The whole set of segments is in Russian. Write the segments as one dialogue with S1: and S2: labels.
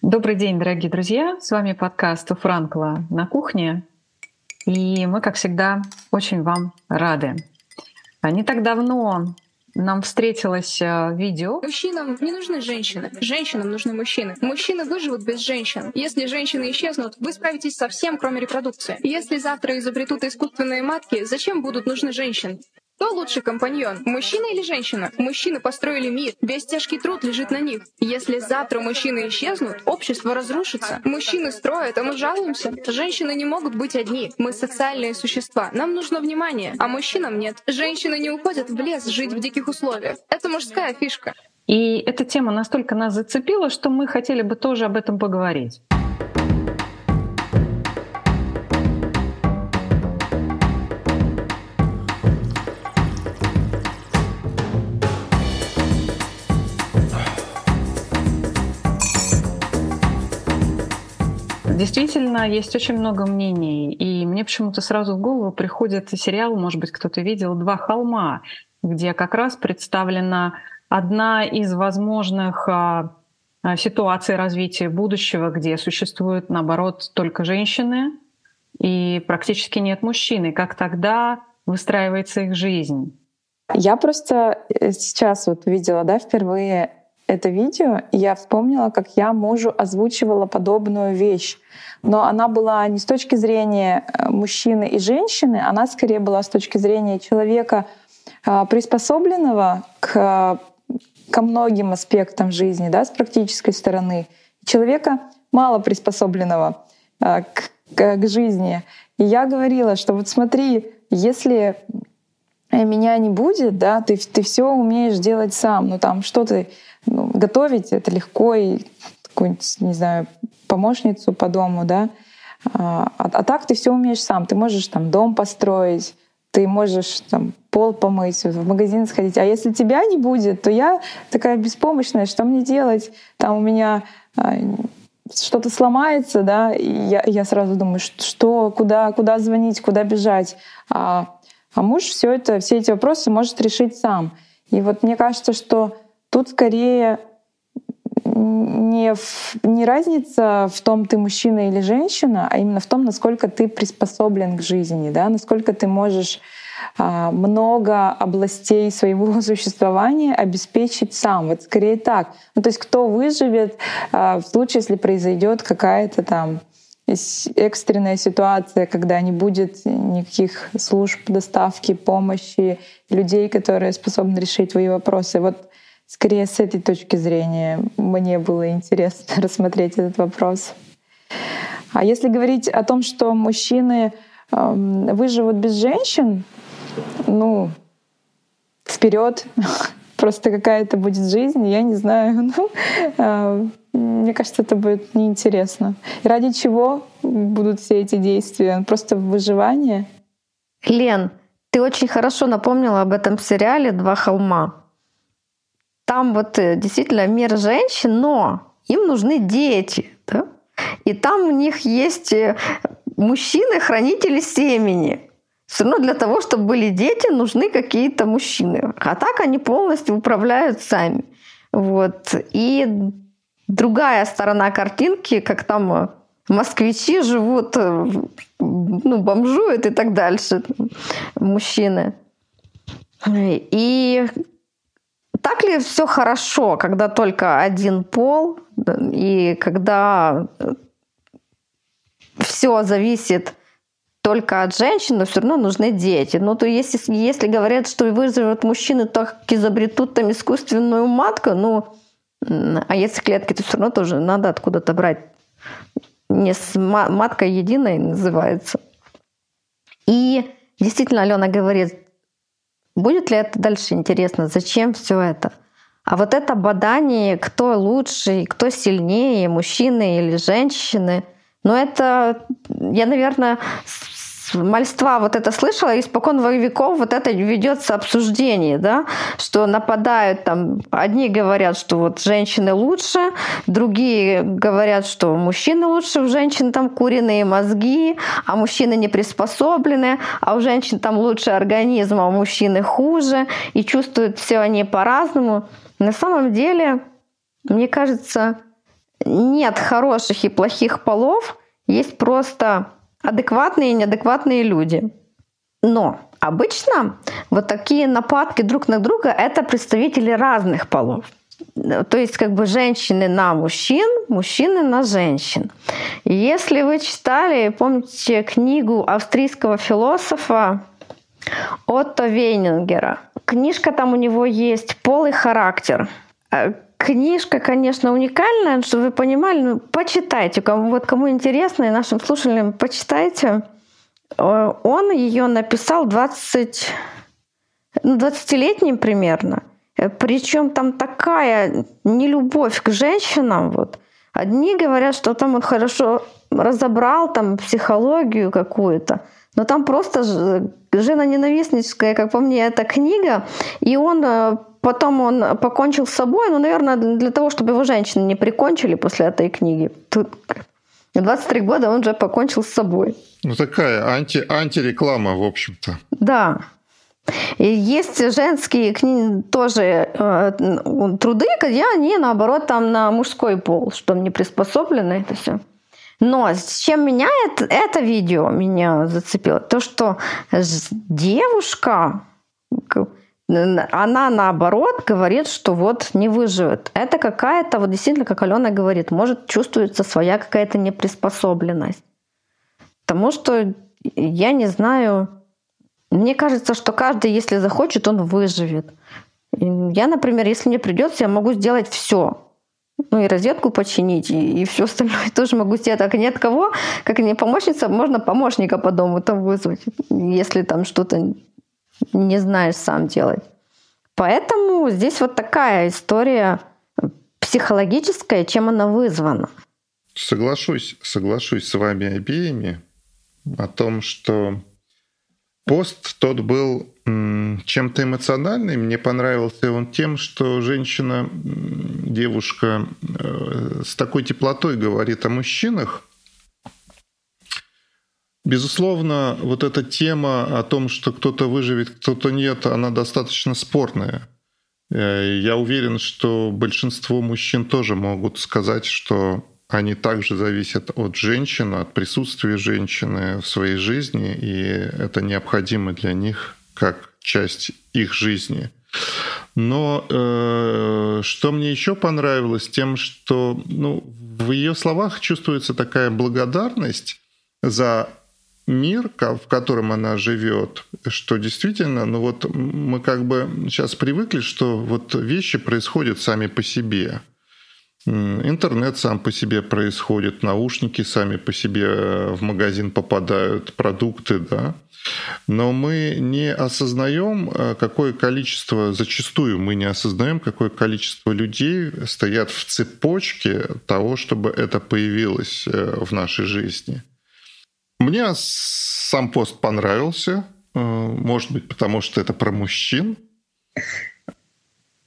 S1: Добрый день, дорогие друзья! С вами подкаст у Франкла на кухне. И мы, как всегда, очень вам рады. А не так давно нам встретилось э, видео.
S2: Мужчинам не нужны женщины. Женщинам нужны мужчины. Мужчины выживут без женщин. Если женщины исчезнут, вы справитесь со всем, кроме репродукции. Если завтра изобретут искусственные матки, зачем будут нужны женщины? Кто лучше компаньон, мужчина или женщина? Мужчины построили мир, весь тяжкий труд лежит на них. Если завтра мужчины исчезнут, общество разрушится. Мужчины строят, а мы жалуемся. Женщины не могут быть одни. Мы социальные существа. Нам нужно внимание, а мужчинам нет. Женщины не уходят в лес жить в диких условиях. Это мужская фишка.
S1: И эта тема настолько нас зацепила, что мы хотели бы тоже об этом поговорить. Действительно, есть очень много мнений. И мне почему-то сразу в голову приходит сериал, может быть, кто-то видел, «Два холма», где как раз представлена одна из возможных а, а, ситуаций развития будущего, где существуют, наоборот, только женщины и практически нет мужчин. И как тогда выстраивается их жизнь?
S3: Я просто э, сейчас вот видела, да, впервые это видео, я вспомнила, как я мужу озвучивала подобную вещь. Но она была не с точки зрения э, мужчины и женщины, она скорее была с точки зрения человека, э, приспособленного к, ко многим аспектам жизни, да, с практической стороны, человека мало приспособленного э, к, к, к жизни. И я говорила, что вот смотри, если меня не будет, да, ты, ты все умеешь делать сам, ну там что ты ну, готовить это легко, и какую-нибудь, не знаю, помощницу по дому, да. А, а, а так ты все умеешь сам. Ты можешь там дом построить, ты можешь там пол помыть, в магазин сходить. А если тебя не будет, то я такая беспомощная, что мне делать? Там у меня а, что-то сломается, да, и я, я сразу думаю, что, куда, куда звонить, куда бежать. А, а муж все это, все эти вопросы может решить сам. И вот мне кажется, что Тут скорее не, в, не разница в том, ты мужчина или женщина, а именно в том, насколько ты приспособлен к жизни, да, насколько ты можешь а, много областей своего существования обеспечить сам. Вот скорее так. Ну, то есть кто выживет а, в случае, если произойдет какая-то там экстренная ситуация, когда не будет никаких служб доставки, помощи, людей, которые способны решить твои вопросы. Вот Скорее с этой точки зрения мне было интересно рассмотреть этот вопрос. А если говорить о том, что мужчины э, выживут без женщин, ну, вперед, просто какая-то будет жизнь, я не знаю. Ну, э, мне кажется, это будет неинтересно. И ради чего будут все эти действия? Просто выживание?
S4: Лен, ты очень хорошо напомнила об этом сериале «Два холма» там вот э, действительно мир женщин, но им нужны дети. Да? И там у них есть э, мужчины-хранители семени. Все равно для того, чтобы были дети, нужны какие-то мужчины. А так они полностью управляют сами. Вот. И другая сторона картинки, как там э, москвичи живут, ну, бомжуют и так дальше, мужчины. И так ли все хорошо, когда только один пол, и когда э, все зависит только от женщин, но все равно нужны дети. Ну, то если, если говорят, что выживут мужчины, так изобретут там искусственную матку, ну, а если клетки, то все равно тоже надо откуда-то брать. Не с маткой единой называется. И действительно, Алена говорит, Будет ли это дальше интересно? Зачем все это? А вот это бадание, кто лучше, кто сильнее, мужчины или женщины, ну это, я, наверное, мальства вот это слышала, испокон веков вот это ведется обсуждение, да, что нападают там, одни говорят, что вот женщины лучше, другие говорят, что мужчины лучше, у женщин там куриные мозги, а мужчины не приспособлены, а у женщин там лучше организм, а у мужчины хуже, и чувствуют все они по-разному. На самом деле, мне кажется, нет хороших и плохих полов, есть просто адекватные и неадекватные люди. Но обычно вот такие нападки друг на друга это представители разных полов. То есть как бы женщины на мужчин, мужчины на женщин. Если вы читали, помните книгу австрийского философа Отто Вейнингера, книжка там у него есть «Пол и характер». Э, книжка, конечно, уникальная, чтобы вы понимали, ну, почитайте. Кому, вот кому интересно, и нашим слушателям почитайте. Э, он ее написал 20, 20-летним примерно. Э, Причем там такая нелюбовь к женщинам. Вот. Одни говорят, что там он хорошо разобрал там психологию какую-то, но там просто жена ненавистническая, как по мне, эта книга, и он э, потом он покончил с собой, ну, наверное, для того, чтобы его женщины не прикончили после этой книги. Тут 23 года он уже покончил с собой.
S5: Ну, такая анти, антиреклама, в общем-то.
S4: Да. И есть женские книги, тоже э, труды, где они, наоборот, там на мужской пол, что не приспособлены это все. Но с чем меня это, это видео меня зацепило, то, что девушка, она наоборот говорит, что вот не выживет. Это какая-то, вот действительно, как Алена говорит, может чувствуется своя какая-то неприспособленность. Потому что я не знаю, мне кажется, что каждый, если захочет, он выживет. Я, например, если мне придется, я могу сделать все. Ну и розетку починить, и, и все остальное тоже могу сделать. Так нет кого, как не помощница, можно помощника по дому там вызвать, если там что-то не знаешь сам делать. Поэтому здесь вот такая история психологическая, чем она вызвана.
S5: Соглашусь, соглашусь с вами обеими о том, что пост тот был чем-то эмоциональный. Мне понравился он тем, что женщина, девушка э, с такой теплотой говорит о мужчинах, Безусловно, вот эта тема о том, что кто-то выживет, кто-то нет, она достаточно спорная. Э, я уверен, что большинство мужчин тоже могут сказать, что они также зависят от женщины, от присутствия женщины в своей жизни, и это необходимо для них как часть их жизни. Но э, что мне еще понравилось, тем, что ну, в ее словах чувствуется такая благодарность за мир, в котором она живет, что действительно, ну вот мы как бы сейчас привыкли, что вот вещи происходят сами по себе. Интернет сам по себе происходит, наушники сами по себе э, в магазин попадают, продукты, да. Но мы не осознаем, э, какое количество, зачастую мы не осознаем, какое количество людей стоят в цепочке того, чтобы это появилось э, в нашей жизни. Мне сам пост понравился, э, может быть, потому что это про мужчин.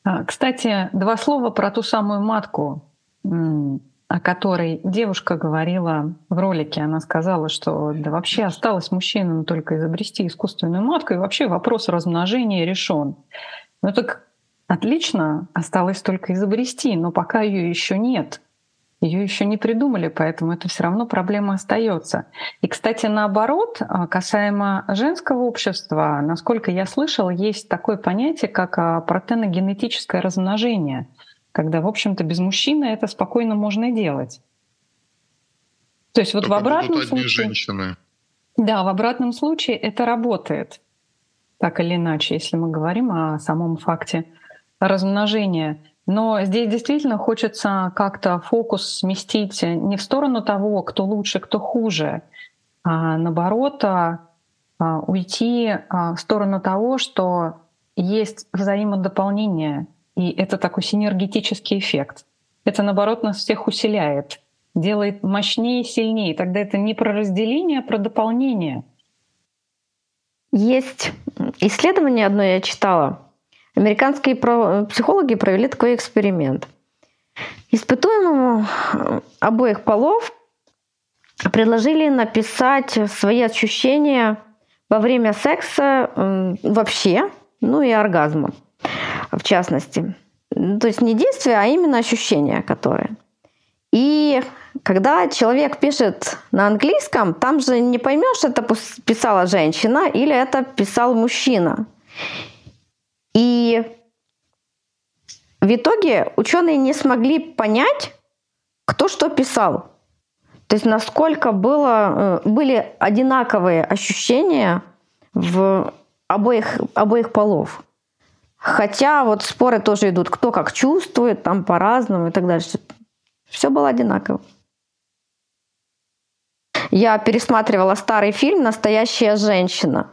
S1: А, кстати, два слова про ту самую матку, о которой девушка говорила в ролике. Она сказала, что да вообще осталось мужчинам только изобрести искусственную матку, и вообще вопрос размножения решен. Ну так отлично, осталось только изобрести, но пока ее еще нет. Ее еще не придумали, поэтому это все равно проблема остается. И, кстати, наоборот, а, касаемо женского общества, насколько я слышала, есть такое понятие, как а, протеногенетическое размножение, когда, в общем-то, без мужчины это спокойно можно делать. То есть вот Только в обратном случае... Женщины. Да, в обратном случае это работает. Так или иначе, если мы говорим о самом факте размножения. Но здесь действительно хочется как-то фокус сместить не в сторону того, кто лучше, кто хуже, а наоборот а, а, уйти а, в сторону того, что есть взаимодополнение, и это такой синергетический эффект. Это, наоборот, нас всех усиляет, делает мощнее и сильнее. Тогда это не про разделение, а про дополнение.
S4: Есть исследование одно я читала, Американские психологи провели такой эксперимент. Испытуемому э, обоих полов предложили написать свои ощущения во время секса вообще, ну и оргазма в частности. То есть не действия, а именно ощущения, которые. И когда человек пишет на английском, там же не поймешь, это писала женщина или это писал мужчина. И в итоге ученые не смогли понять, кто что писал. То есть насколько было, э, были одинаковые ощущения в обоих, обоих полов. Хотя вот споры тоже идут, кто как чувствует, там по-разному и так дальше. Все было одинаково. Я пересматривала старый фильм «Настоящая женщина».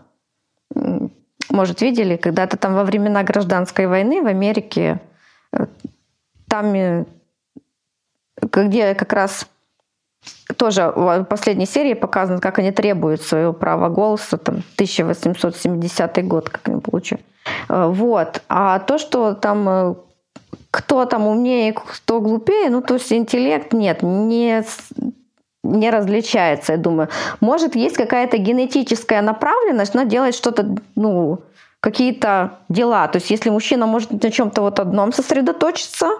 S4: Может, видели, когда-то там во времена гражданской войны в Америке, там, э, где как раз тоже в последней серии показано, как они требуют своего права голоса, там 1870 год, как они получили. Э, вот. А то, что там кто там умнее, кто глупее, ну, то есть интеллект нет, не, не различается, я думаю. Может, есть какая-то генетическая направленность, но делать что-то, ну, какие-то дела. То есть если мужчина может на чем-то вот одном сосредоточиться,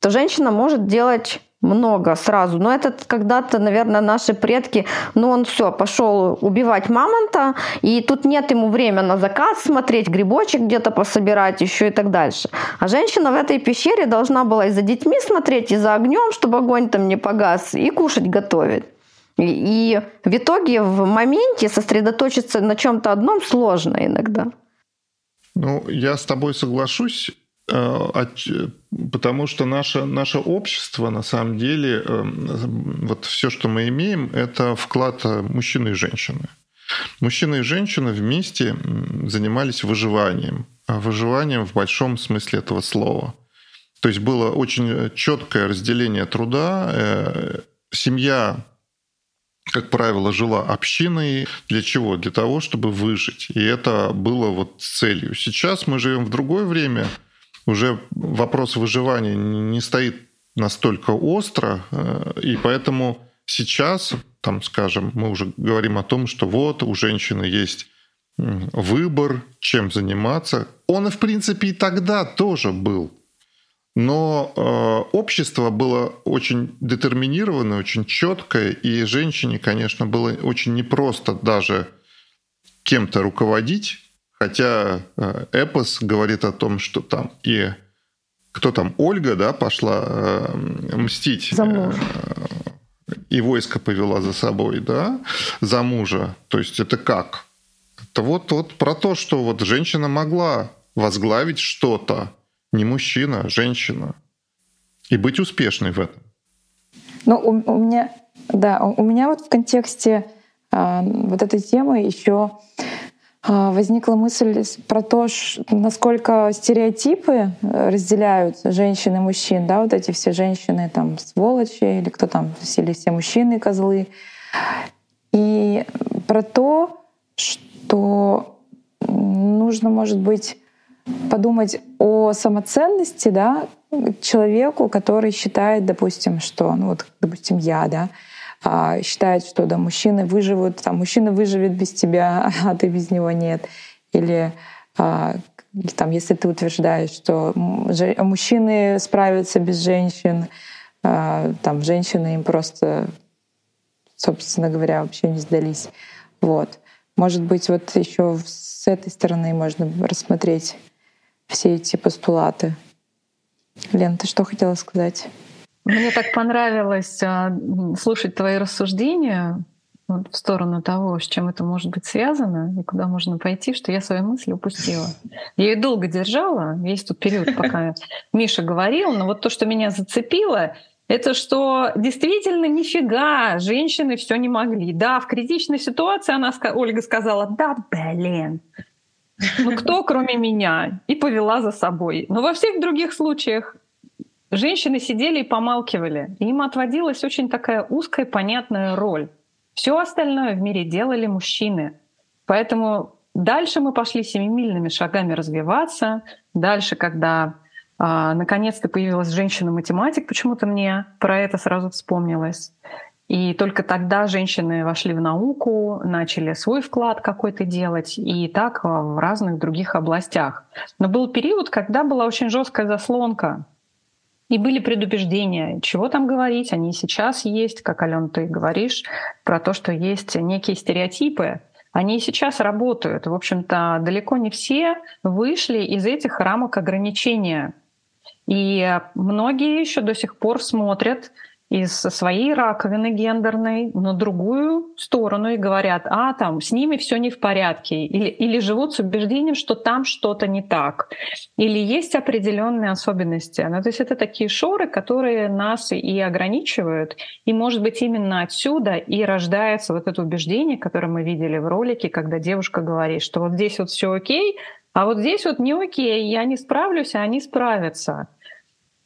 S4: то женщина может делать много сразу. Но это когда-то, наверное, наши предки, ну он все, пошел убивать мамонта, и тут нет ему времени на закат смотреть, грибочек где-то пособирать еще и так дальше. А женщина в этой пещере должна была и за детьми смотреть, и за огнем, чтобы огонь там не погас, и кушать готовить. И в итоге в моменте сосредоточиться на чем-то одном сложно иногда.
S5: Ну, я с тобой соглашусь. Э, потому что наше, наше общество, на самом деле, эм, вот все, что мы имеем, это вклад э, мужчины и женщины. Мужчины и женщины вместе занимались выживанием, а выживанием в большом смысле этого слова. То есть было очень четкое разделение труда. Э, семья, как правило, жила общиной. Для чего? Для того, чтобы выжить. И это было вот целью. Сейчас мы живем в другое время – уже вопрос выживания не стоит настолько остро, э, и поэтому сейчас, там, скажем, мы уже говорим о том, что вот у женщины есть выбор, чем заниматься. Он в принципе, и тогда тоже был. Но э, общество было очень детерминированное, очень четкое, и женщине, конечно, было очень непросто даже кем-то руководить, Хотя э, эпос говорит о том, что там и кто там, Ольга, да, пошла э, мстить.
S3: За мужа.
S5: Э, и войско повела за собой, да, за мужа. То есть это как? Это вот, вот про то, что вот женщина могла возглавить что-то, не мужчина, а женщина, и быть успешной в этом.
S3: Ну, у, у меня, да, у меня вот в контексте э, вот этой темы еще а, возникла мысль про то, насколько стереотипы э, разделяют женщин и мужчин, да, вот эти все женщины там сволочи или кто там, или все мужчины козлы. И про то, что нужно, может быть, подумать о самоценности, да, человеку, который считает, допустим, что, ну вот, допустим, я, да, а, считает, что да, мужчины выживут, там, мужчина выживет без тебя, а ты без него нет. Или а, там, если ты утверждаешь, что мужчины справятся без женщин, а, там женщины им просто, собственно говоря, вообще не сдались. Вот. Может быть, вот еще с этой стороны можно рассмотреть все эти постулаты. Лен, ты что хотела сказать?
S1: Мне так понравилось а, слушать твои рассуждения в сторону того, с чем это может быть связано и куда можно пойти, что я свои мысли упустила. Я ее долго держала, весь тот период, пока Миша говорил, но вот то, что меня зацепило, это что действительно нифига женщины все не могли. Да, в критичной ситуации она, Ольга сказала, да, блин, ну кто, кроме меня? И повела за собой. Но во всех других случаях женщины сидели и помалкивали. И им отводилась очень такая узкая, понятная роль. Все остальное в мире делали мужчины. Поэтому дальше мы пошли семимильными шагами развиваться. Дальше, когда а, наконец-то появилась женщина-математик, почему-то мне про это сразу вспомнилось. И только тогда женщины вошли в науку, начали свой вклад какой-то делать, и так в разных других областях. Но был период, когда была очень жесткая заслонка И были предубеждения, чего там говорить, они сейчас есть, как, Ален, ты говоришь, про то, что есть некие стереотипы, они и сейчас работают. В общем-то, далеко не все вышли из этих рамок ограничения. И многие еще до сих пор смотрят из своей раковины гендерной на другую сторону и говорят, а там с ними все не в порядке, или, или живут с убеждением, что там что-то не так, или есть определенные особенности. Ну, то есть это такие шоры, которые нас и ограничивают, и, может быть, именно отсюда и рождается вот это убеждение, которое мы видели в ролике, когда девушка говорит, что вот здесь вот все окей, а вот здесь вот не окей, я не справлюсь, а они справятся.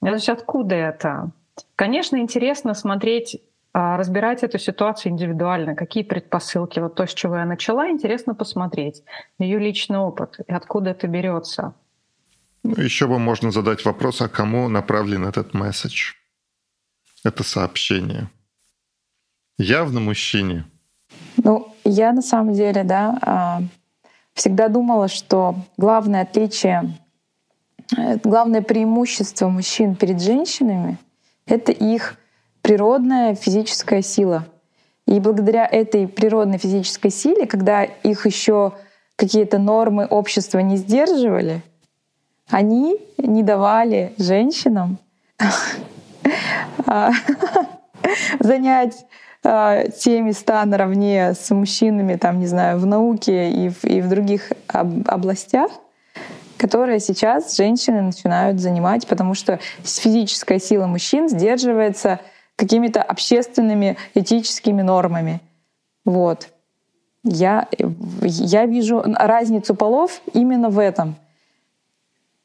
S1: Значит, откуда это? Конечно, интересно смотреть а, разбирать эту ситуацию индивидуально, какие предпосылки, вот то, с чего я начала, интересно посмотреть, ее личный опыт, и откуда это берется.
S5: Ну, еще бы можно задать вопрос, а кому направлен этот месседж, это сообщение. Явно мужчине.
S3: Ну, я на самом деле, да, а, всегда думала, что главное отличие, э, главное преимущество мужчин перед женщинами — это их природная физическая сила. И благодаря этой природной физической силе, когда их еще какие-то нормы общества не сдерживали, они не давали женщинам а, занять а, те места наравне с мужчинами, там, не знаю, в науке и в, и в других областях, которые сейчас женщины начинают занимать, потому что физическая сила мужчин сдерживается какими-то общественными этическими нормами. Вот. Я, я вижу разницу полов именно в этом.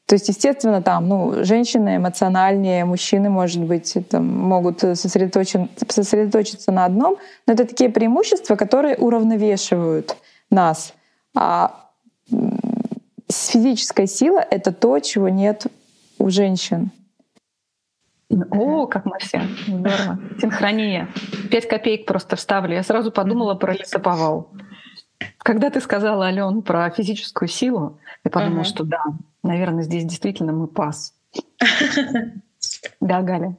S3: То есть, естественно, там, ну, женщины эмоциональнее, мужчины, может быть, там, могут сосредоточен, сосредоточиться на одном, но это такие преимущества, которые уравновешивают нас. А физическая сила — это то, чего нет у женщин.
S1: О, как мы все. Здорово. Синхрония. Пять копеек просто вставлю. Я сразу подумала про лесоповал. Когда ты сказала, Ален, про физическую силу, я подумала, uh-huh. что да, наверное, здесь действительно мы пас. Да, Галя.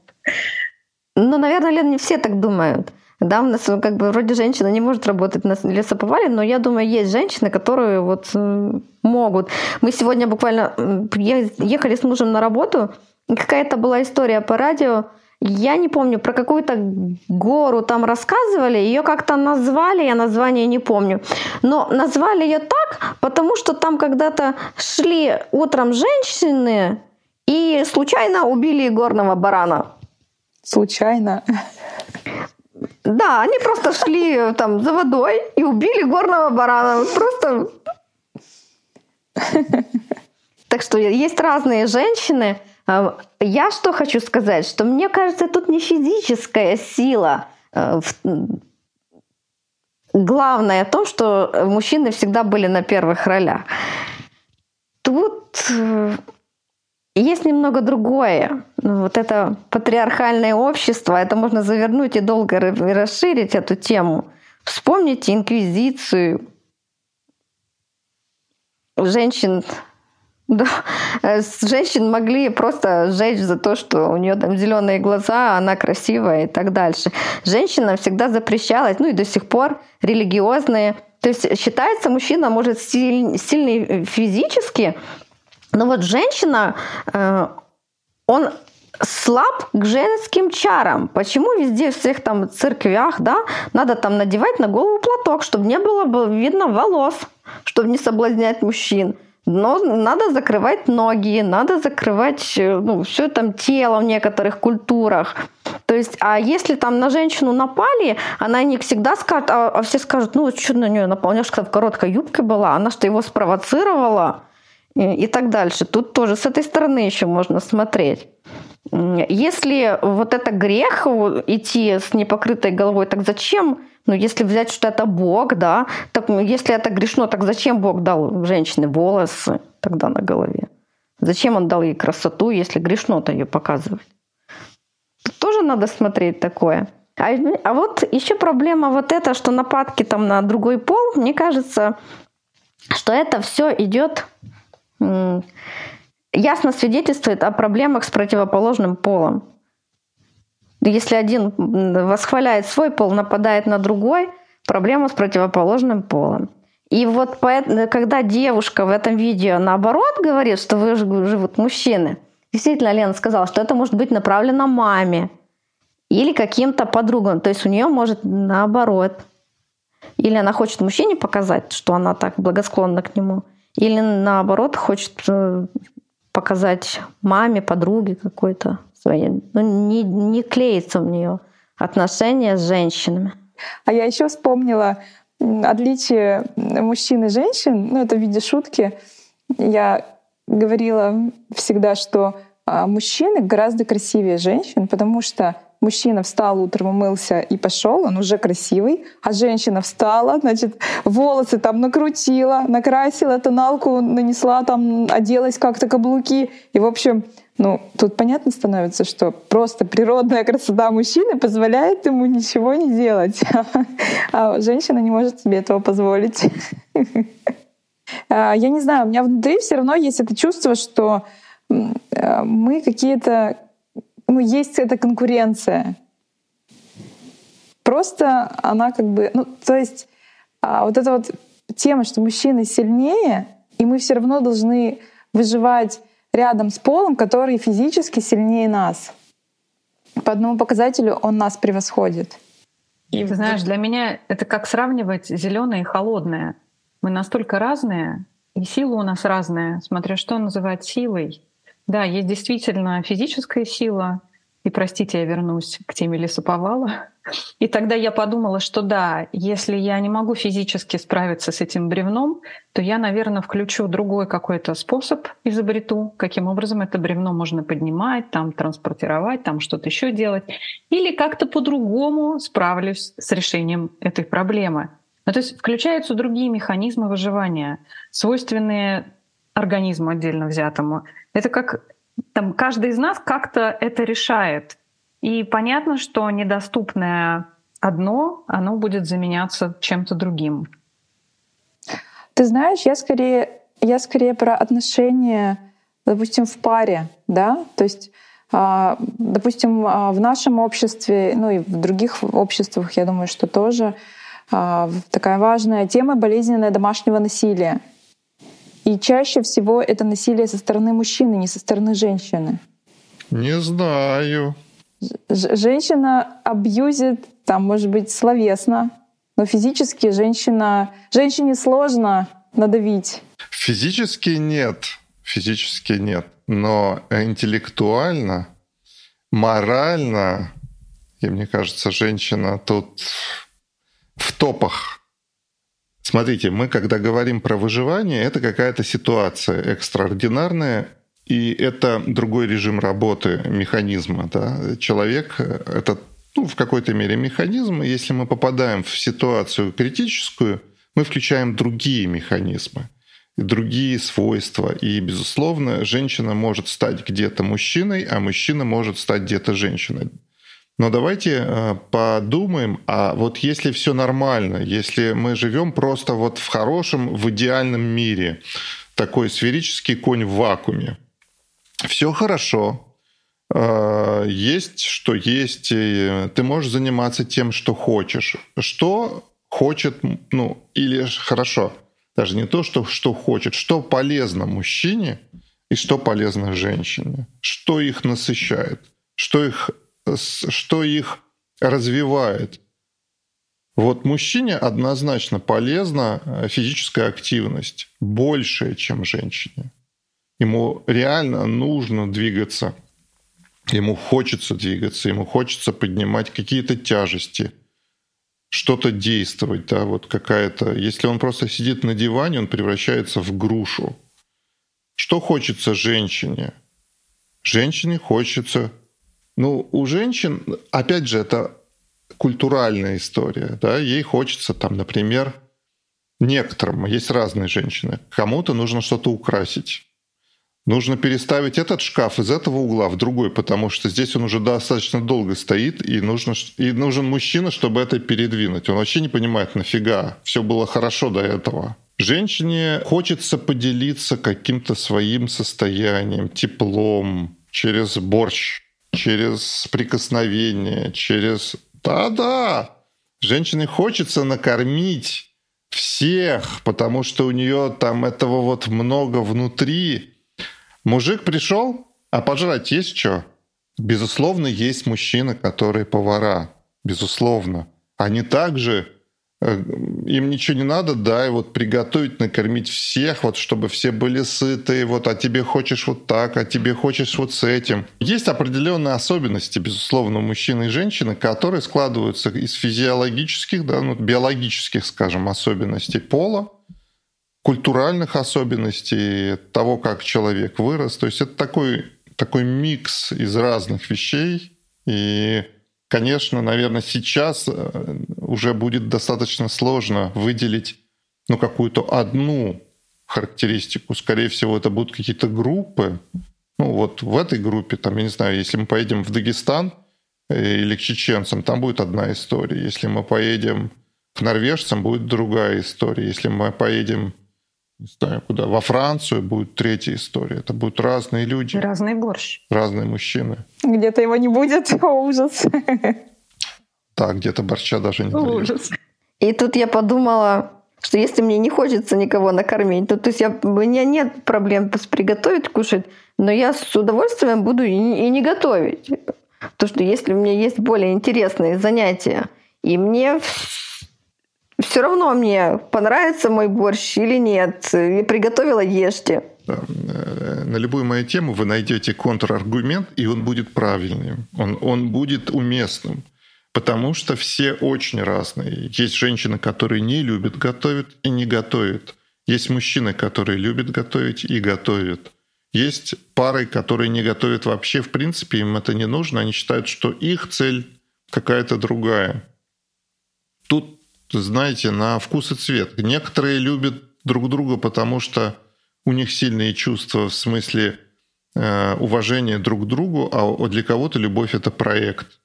S4: Ну, наверное, Лен, не все так думают. Да, у нас как бы вроде женщина не может работать на лесоповале, но я думаю, есть женщины, которые вот могут. Мы сегодня буквально ехали с мужем на работу, какая-то была история по радио, я не помню, про какую-то гору там рассказывали, ее как-то назвали, я название не помню. Но назвали ее так, потому что там когда-то шли утром женщины и случайно убили горного барана.
S3: Случайно?
S4: Да, они просто шли там за водой и убили горного барана. Просто... Так что есть разные женщины. А, я что хочу сказать, что мне кажется, тут не физическая сила. А, главное в том, что мужчины всегда были на первых ролях. Тут э, есть немного другое. Ну, вот это патриархальное общество, это можно завернуть и долго расширить эту тему. Вспомните инквизицию. Женщин да, женщин могли просто сжечь за то, что у нее там зеленые глаза, она красивая и так дальше. Женщинам всегда запрещалось, ну и до сих пор религиозные. То есть считается, мужчина может сильный физически, но вот женщина, э, он слаб к женским чарам. Почему везде в всех там церквях, да, надо там надевать на голову платок, чтобы не было видно волос, чтобы не соблазнять мужчин. Но надо закрывать ноги, надо закрывать э, ну, все там тело в некоторых культурах. То есть, а если там на женщину напали, она не всегда скажет, а, а все скажут, ну что на нее напал, у нее в короткой юбке была, она что его спровоцировала и так дальше. Тут тоже с этой стороны еще можно смотреть. Если вот это грех идти с непокрытой головой, так зачем? Ну, если взять, что это Бог, да, так если это грешно, так зачем Бог дал женщине волосы тогда на голове? Зачем он дал ей красоту, если грешно-то ее показывать? Тут тоже надо смотреть такое. А, а вот еще проблема вот эта, что нападки там на другой пол, мне кажется, что это все идет ясно свидетельствует о проблемах с противоположным полом. Если один восхваляет свой пол, нападает на другой, проблема с противоположным полом. И вот когда девушка в этом видео наоборот говорит, что вы живут мужчины, действительно Лена сказала, что это может быть направлено маме или каким-то подругам. То есть у нее может наоборот. Или она хочет мужчине показать, что она так благосклонна к нему, или наоборот хочет э, показать маме, подруге какой-то своей. Ну, не, не клеится у нее отношения с женщинами.
S3: А я еще вспомнила отличие мужчин и женщин, ну это в виде шутки. Я говорила всегда, что а, мужчины гораздо красивее женщин, потому что мужчина встал утром, умылся и пошел, он уже красивый, а женщина встала, значит, волосы там накрутила, накрасила, тоналку нанесла, там оделась как-то каблуки. И, в общем, ну, тут понятно становится, что просто природная красота мужчины позволяет ему ничего не делать, а женщина не может себе этого позволить. А, я не знаю, у меня внутри все равно есть это чувство, что э, мы какие-то ну, есть эта конкуренция. Просто она как бы, ну, то есть а, вот эта вот тема, что мужчины сильнее, и мы все равно должны выживать рядом с полом, который физически сильнее нас. По одному показателю он нас превосходит.
S1: И ты знаешь, для меня это как сравнивать зеленое и холодное. Мы настолько разные, и сила у нас разная, смотря что называть силой. Да, есть действительно физическая сила. И простите, я вернусь к теме лесоповала. И тогда я подумала, что да, если я не могу физически справиться с этим бревном, то я, наверное, включу другой какой-то способ, изобрету, каким образом это бревно можно поднимать, там транспортировать, там что-то еще делать. Или как-то по-другому справлюсь с решением этой проблемы. Ну, то есть включаются другие механизмы выживания, свойственные организму отдельно взятому. Это как там каждый из нас как-то это решает. И понятно, что недоступное одно, оно будет заменяться чем-то другим.
S3: Ты знаешь, я скорее, я скорее про отношения, допустим, в паре, да, то есть а, допустим, а, в нашем обществе, ну и в других обществах, я думаю, что тоже а, такая важная тема болезненное домашнего насилия. И чаще всего это насилие со стороны мужчины, не со стороны женщины.
S5: Не знаю.
S3: Ж- женщина абьюзит, там, может быть, словесно, но физически женщина, женщине сложно надавить.
S5: Физически нет, физически нет, но интеллектуально, морально, и мне кажется, женщина тут в топах Смотрите, мы когда говорим про выживание, это какая-то ситуация экстраординарная, и это другой режим работы механизма. Да? Человек — это ну, в какой-то мере механизм, и если мы попадаем в ситуацию критическую, мы включаем другие механизмы другие свойства. И, безусловно, женщина может стать где-то мужчиной, а мужчина может стать где-то женщиной. Но давайте э, подумаем, а вот если все нормально, если мы живем просто вот в хорошем, в идеальном мире, такой сферический конь в вакууме, все хорошо, э, есть, что есть, ты можешь заниматься тем, что хочешь. Что хочет, ну, или хорошо, даже не то, что, что хочет, что полезно мужчине и что полезно женщине, что их насыщает, что их что их развивает. Вот мужчине однозначно полезна э, физическая активность, большая, чем женщине. Ему реально нужно двигаться, ему хочется двигаться, ему хочется поднимать какие-то тяжести, что-то действовать, да, вот какая-то... Если он просто сидит на диване, он превращается в грушу. Что хочется женщине? Женщине хочется ну, у женщин, опять же, это культуральная история. Да? Ей хочется, там, например, некоторым, есть разные женщины, кому-то нужно что-то украсить. Нужно переставить этот шкаф из этого угла в другой, потому что здесь он уже достаточно долго стоит, и, нужно, и нужен мужчина, чтобы это передвинуть. Он вообще не понимает, нафига. Все было хорошо до этого. Женщине хочется поделиться каким-то своим состоянием, теплом, через борщ, через прикосновение, через... Да-да, женщине хочется накормить всех, потому что у нее там этого вот много внутри. Мужик пришел, а пожрать есть что? Безусловно, есть мужчины, которые повара. Безусловно. Они также им ничего не надо, да, и вот приготовить, накормить всех, вот чтобы все были сыты, вот, а тебе хочешь вот так, а тебе хочешь вот с этим. Есть определенные особенности, безусловно, у мужчины и женщины, которые складываются из физиологических, да, ну, биологических, скажем, особенностей пола, культуральных особенностей, того, как человек вырос. То есть это такой, такой микс из разных вещей, и Конечно, наверное, сейчас э, уже будет достаточно сложно выделить ну, какую-то одну характеристику. Скорее всего, это будут какие-то группы. Ну, вот в этой группе, там, я не знаю, если мы поедем в Дагестан э, или к чеченцам, там будет одна история. Если мы поедем к норвежцам, будет другая история. Если мы поедем не знаю куда, во Францию будет третья история. Это будут разные люди.
S1: Разный борщ.
S5: Разные мужчины.
S3: Где-то его не будет. О, ужас.
S5: Да, где-то борща даже не будет. Ужас.
S4: И тут я подумала, что если мне не хочется никого накормить, то, то есть я, у меня нет проблем приготовить, кушать, но я с удовольствием буду и, и не готовить. То, что если у меня есть более интересные занятия, и мне все равно мне понравится мой борщ или нет. Я приготовила, ешьте.
S5: Э, на любую мою тему вы найдете контраргумент, и он будет правильным, он, он будет уместным. Потому что все очень разные. Есть женщины, которые не любят готовить и не готовят. Есть мужчины, которые любят готовить и готовят. Есть пары, которые не готовят вообще, в принципе, им это не нужно. Они считают, что их цель какая-то другая. Знаете, на вкус и цвет. Некоторые любят друг друга, потому что у них сильные чувства в смысле э, уважения друг к другу, а для кого-то любовь это проект.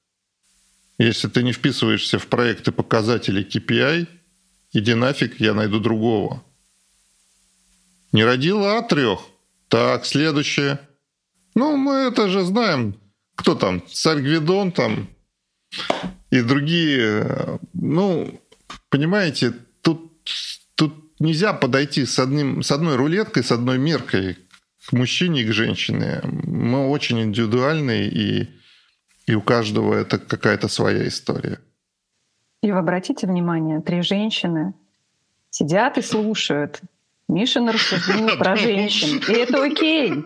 S5: Если ты не вписываешься в проекты показателей KPI, иди нафиг, я найду другого. Не родила, а трех. Так, следующее. Ну, мы это же знаем. Кто там? Царь Гвидон там и другие. Ну, понимаете, тут, тут нельзя подойти с, одним, с одной рулеткой, с одной меркой к мужчине и к женщине. Мы очень индивидуальные, и, и у каждого это какая-то своя история.
S1: И вы обратите внимание, три женщины сидят и слушают Миша на рассуждение про женщин. И это окей.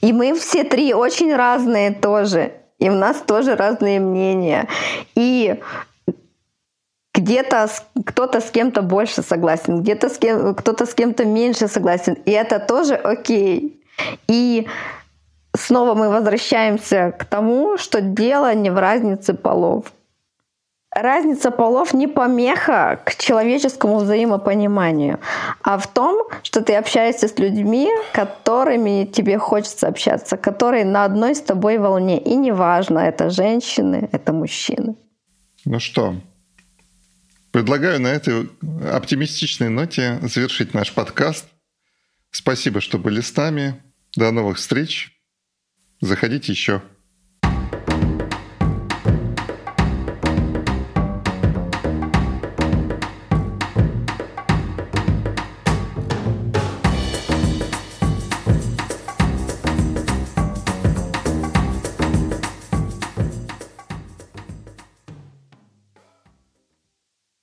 S4: И мы все три очень разные тоже и у нас тоже разные мнения. И где-то кто-то с кем-то больше согласен, где-то с кем, кто-то с кем-то меньше согласен, и это тоже окей. И снова мы возвращаемся к тому, что дело не в разнице полов. Разница полов не помеха к человеческому взаимопониманию, а в том, что ты общаешься с людьми, которыми тебе хочется общаться, которые на одной с тобой волне. И неважно, это женщины, это мужчины.
S5: Ну что, предлагаю на этой оптимистичной ноте завершить наш подкаст. Спасибо, что были с нами. До новых встреч. Заходите еще.